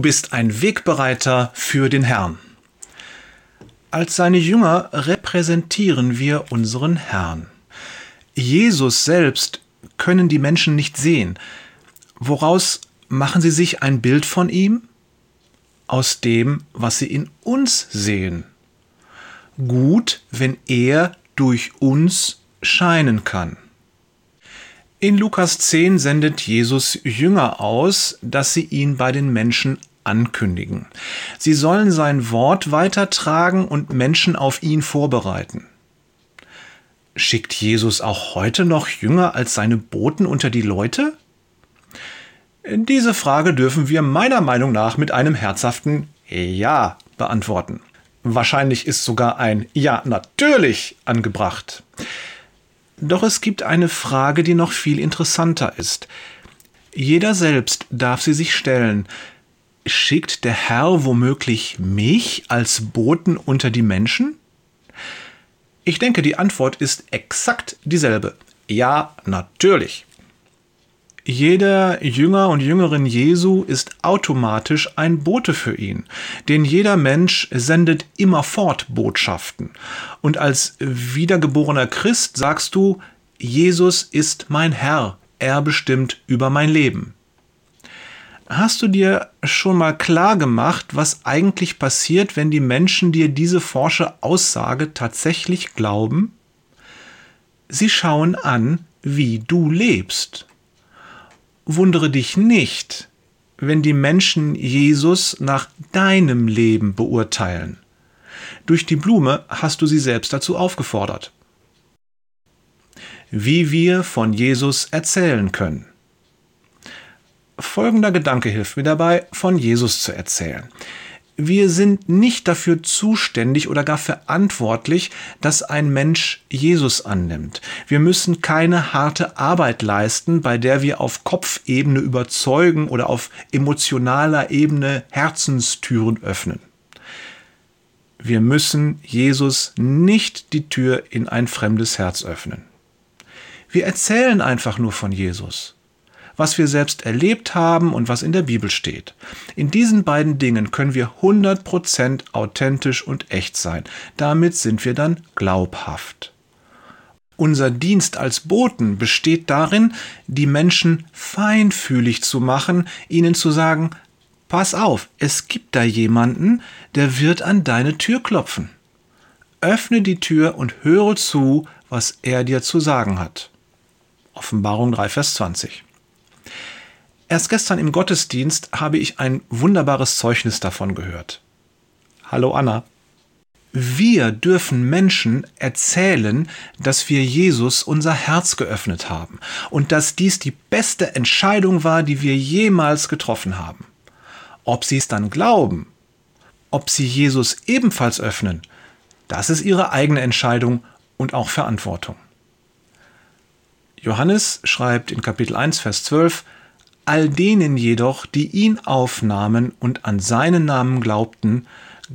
bist ein Wegbereiter für den Herrn. Als seine Jünger repräsentieren wir unseren Herrn. Jesus selbst können die Menschen nicht sehen. Woraus machen sie sich ein Bild von ihm? Aus dem, was sie in uns sehen. Gut, wenn er durch uns scheinen kann. In Lukas 10 sendet Jesus Jünger aus, dass sie ihn bei den Menschen ankündigen. Sie sollen sein Wort weitertragen und Menschen auf ihn vorbereiten. Schickt Jesus auch heute noch Jünger als seine Boten unter die Leute? Diese Frage dürfen wir meiner Meinung nach mit einem herzhaften Ja beantworten. Wahrscheinlich ist sogar ein Ja natürlich angebracht. Doch es gibt eine Frage, die noch viel interessanter ist. Jeder selbst darf sie sich stellen. Schickt der Herr womöglich mich als Boten unter die Menschen? Ich denke, die Antwort ist exakt dieselbe. Ja, natürlich. Jeder Jünger und Jüngerin Jesu ist automatisch ein Bote für ihn, denn jeder Mensch sendet immerfort Botschaften. Und als wiedergeborener Christ sagst du, Jesus ist mein Herr, er bestimmt über mein Leben. Hast du dir schon mal klar gemacht, was eigentlich passiert, wenn die Menschen dir diese forsche Aussage tatsächlich glauben? Sie schauen an, wie du lebst. Wundere dich nicht, wenn die Menschen Jesus nach deinem Leben beurteilen. Durch die Blume hast du sie selbst dazu aufgefordert. Wie wir von Jesus erzählen können. Folgender Gedanke hilft mir dabei, von Jesus zu erzählen. Wir sind nicht dafür zuständig oder gar verantwortlich, dass ein Mensch Jesus annimmt. Wir müssen keine harte Arbeit leisten, bei der wir auf Kopfebene überzeugen oder auf emotionaler Ebene Herzenstüren öffnen. Wir müssen Jesus nicht die Tür in ein fremdes Herz öffnen. Wir erzählen einfach nur von Jesus was wir selbst erlebt haben und was in der Bibel steht. In diesen beiden Dingen können wir 100% authentisch und echt sein. Damit sind wir dann glaubhaft. Unser Dienst als Boten besteht darin, die Menschen feinfühlig zu machen, ihnen zu sagen, pass auf, es gibt da jemanden, der wird an deine Tür klopfen. Öffne die Tür und höre zu, was er dir zu sagen hat. Offenbarung 3, Vers 20. Erst gestern im Gottesdienst habe ich ein wunderbares Zeugnis davon gehört. Hallo Anna. Wir dürfen Menschen erzählen, dass wir Jesus unser Herz geöffnet haben und dass dies die beste Entscheidung war, die wir jemals getroffen haben. Ob sie es dann glauben, ob sie Jesus ebenfalls öffnen, das ist ihre eigene Entscheidung und auch Verantwortung. Johannes schreibt in Kapitel 1, Vers 12, All denen jedoch, die ihn aufnahmen und an seinen Namen glaubten,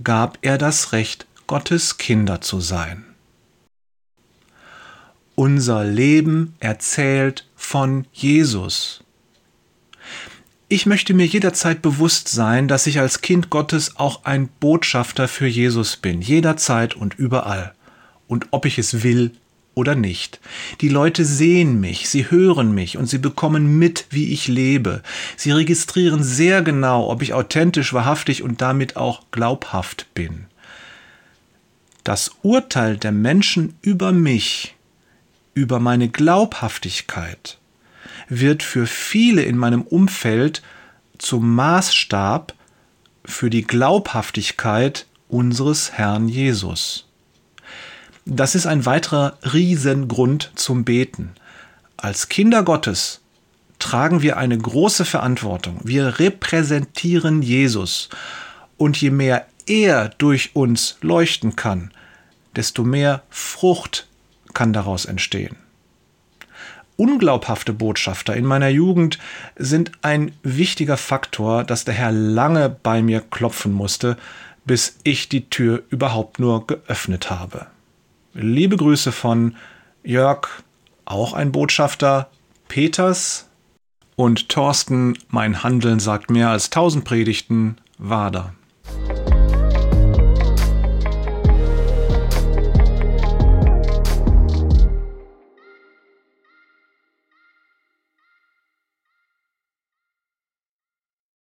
gab er das Recht, Gottes Kinder zu sein. Unser Leben erzählt von Jesus. Ich möchte mir jederzeit bewusst sein, dass ich als Kind Gottes auch ein Botschafter für Jesus bin, jederzeit und überall. Und ob ich es will oder nicht. Die Leute sehen mich, sie hören mich und sie bekommen mit, wie ich lebe. Sie registrieren sehr genau, ob ich authentisch, wahrhaftig und damit auch glaubhaft bin. Das Urteil der Menschen über mich, über meine Glaubhaftigkeit, wird für viele in meinem Umfeld zum Maßstab für die Glaubhaftigkeit unseres Herrn Jesus. Das ist ein weiterer Riesengrund zum Beten. Als Kinder Gottes tragen wir eine große Verantwortung. Wir repräsentieren Jesus. Und je mehr er durch uns leuchten kann, desto mehr Frucht kann daraus entstehen. Unglaubhafte Botschafter in meiner Jugend sind ein wichtiger Faktor, dass der Herr lange bei mir klopfen musste, bis ich die Tür überhaupt nur geöffnet habe. Liebe Grüße von Jörg, auch ein Botschafter, Peters Und Thorsten, mein Handeln sagt mehr als tausend Predigten, Wader.